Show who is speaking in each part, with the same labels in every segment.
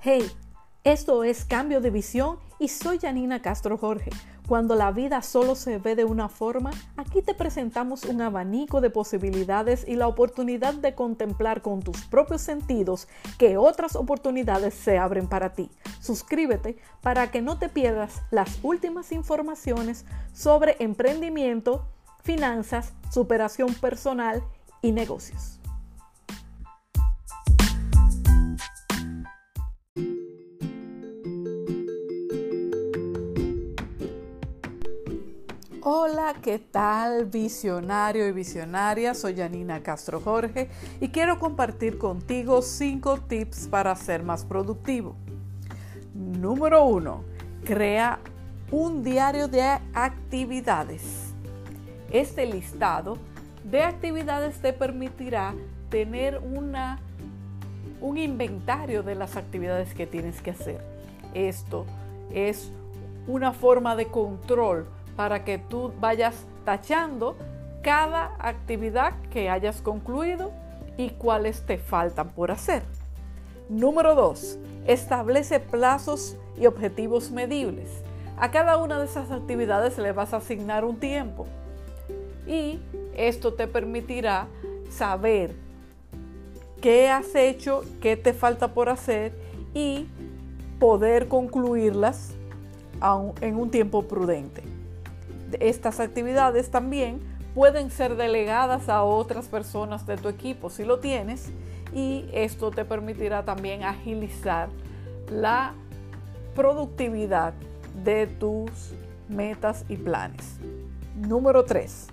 Speaker 1: Hey, esto es Cambio de Visión y soy Janina Castro Jorge. Cuando la vida solo se ve de una forma, aquí te presentamos un abanico de posibilidades y la oportunidad de contemplar con tus propios sentidos que otras oportunidades se abren para ti. Suscríbete para que no te pierdas las últimas informaciones sobre emprendimiento, finanzas, superación personal y negocios. Hola, ¿qué tal visionario y visionaria? Soy Janina Castro Jorge y quiero compartir contigo cinco tips para ser más productivo. Número uno, crea un diario de actividades. Este listado de actividades te permitirá tener una, un inventario de las actividades que tienes que hacer. Esto es una forma de control para que tú vayas tachando cada actividad que hayas concluido y cuáles te faltan por hacer. Número 2. Establece plazos y objetivos medibles. A cada una de esas actividades le vas a asignar un tiempo y esto te permitirá saber qué has hecho, qué te falta por hacer y poder concluirlas en un tiempo prudente estas actividades también pueden ser delegadas a otras personas de tu equipo si lo tienes y esto te permitirá también agilizar la productividad de tus metas y planes. Número 3.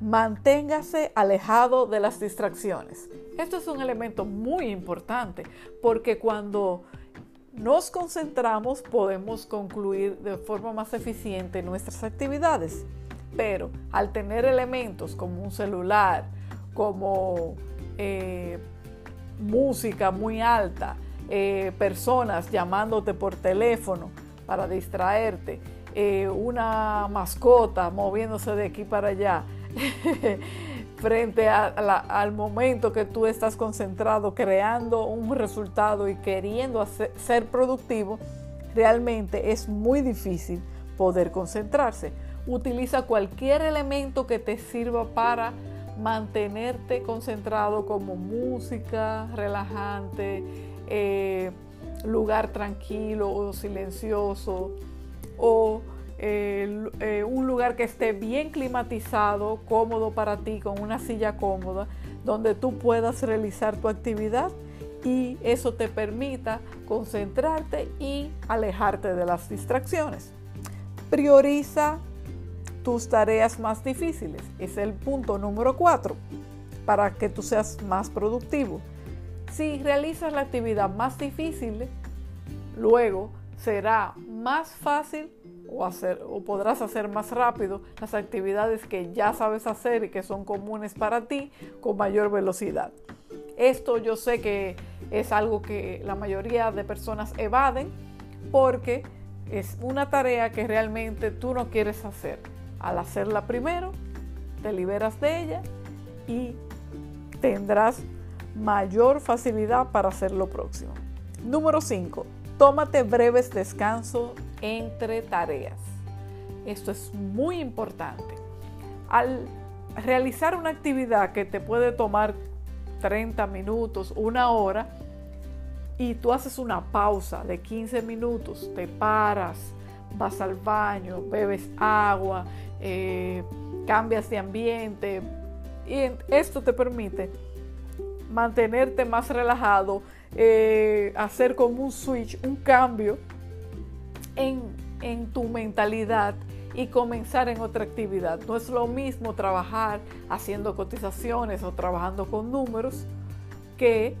Speaker 1: Manténgase alejado de las distracciones. Esto es un elemento muy importante porque cuando nos concentramos, podemos concluir de forma más eficiente nuestras actividades. Pero al tener elementos como un celular, como eh, música muy alta, eh, personas llamándote por teléfono para distraerte, eh, una mascota moviéndose de aquí para allá, frente al momento que tú estás concentrado creando un resultado y queriendo ser productivo, realmente es muy difícil poder concentrarse. Utiliza cualquier elemento que te sirva para mantenerte concentrado como música relajante, eh, lugar tranquilo o silencioso o eh, un lugar que esté bien climatizado, cómodo para ti, con una silla cómoda, donde tú puedas realizar tu actividad y eso te permita concentrarte y alejarte de las distracciones. Prioriza tus tareas más difíciles. Es el punto número cuatro para que tú seas más productivo. Si realizas la actividad más difícil, luego será más fácil o, hacer, o podrás hacer más rápido las actividades que ya sabes hacer y que son comunes para ti con mayor velocidad. Esto yo sé que es algo que la mayoría de personas evaden porque es una tarea que realmente tú no quieres hacer. Al hacerla primero, te liberas de ella y tendrás mayor facilidad para hacer lo próximo. Número 5. Tómate breves descansos entre tareas. Esto es muy importante. Al realizar una actividad que te puede tomar 30 minutos, una hora, y tú haces una pausa de 15 minutos, te paras, vas al baño, bebes agua, eh, cambias de ambiente, y esto te permite mantenerte más relajado, eh, hacer como un switch, un cambio en, tu mentalidad y comenzar en otra actividad. No es lo mismo trabajar haciendo cotizaciones o trabajando con números que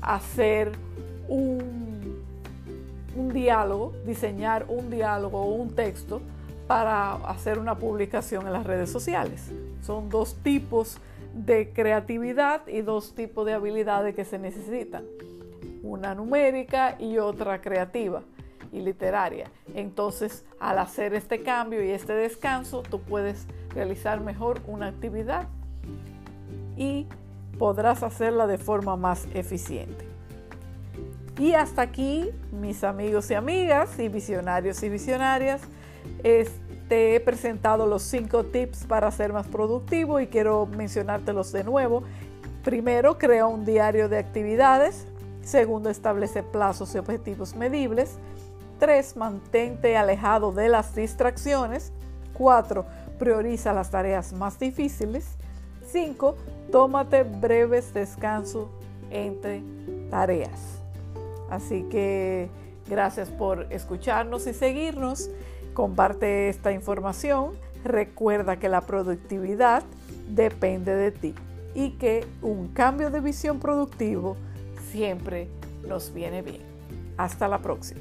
Speaker 1: hacer un, un diálogo, diseñar un diálogo o un texto para hacer una publicación en las redes sociales. Son dos tipos de creatividad y dos tipos de habilidades que se necesitan. Una numérica y otra creativa y literaria. Entonces, al hacer este cambio y este descanso, tú puedes realizar mejor una actividad y podrás hacerla de forma más eficiente. Y hasta aquí, mis amigos y amigas y visionarios y visionarias, te he presentado los cinco tips para ser más productivo y quiero mencionártelos de nuevo. Primero, crea un diario de actividades. Segundo, establece plazos y objetivos medibles. Tres, mantente alejado de las distracciones. Cuatro, prioriza las tareas más difíciles. Cinco, tómate breves descansos entre tareas. Así que gracias por escucharnos y seguirnos. Comparte esta información. Recuerda que la productividad depende de ti y que un cambio de visión productivo siempre nos viene bien. Hasta la próxima.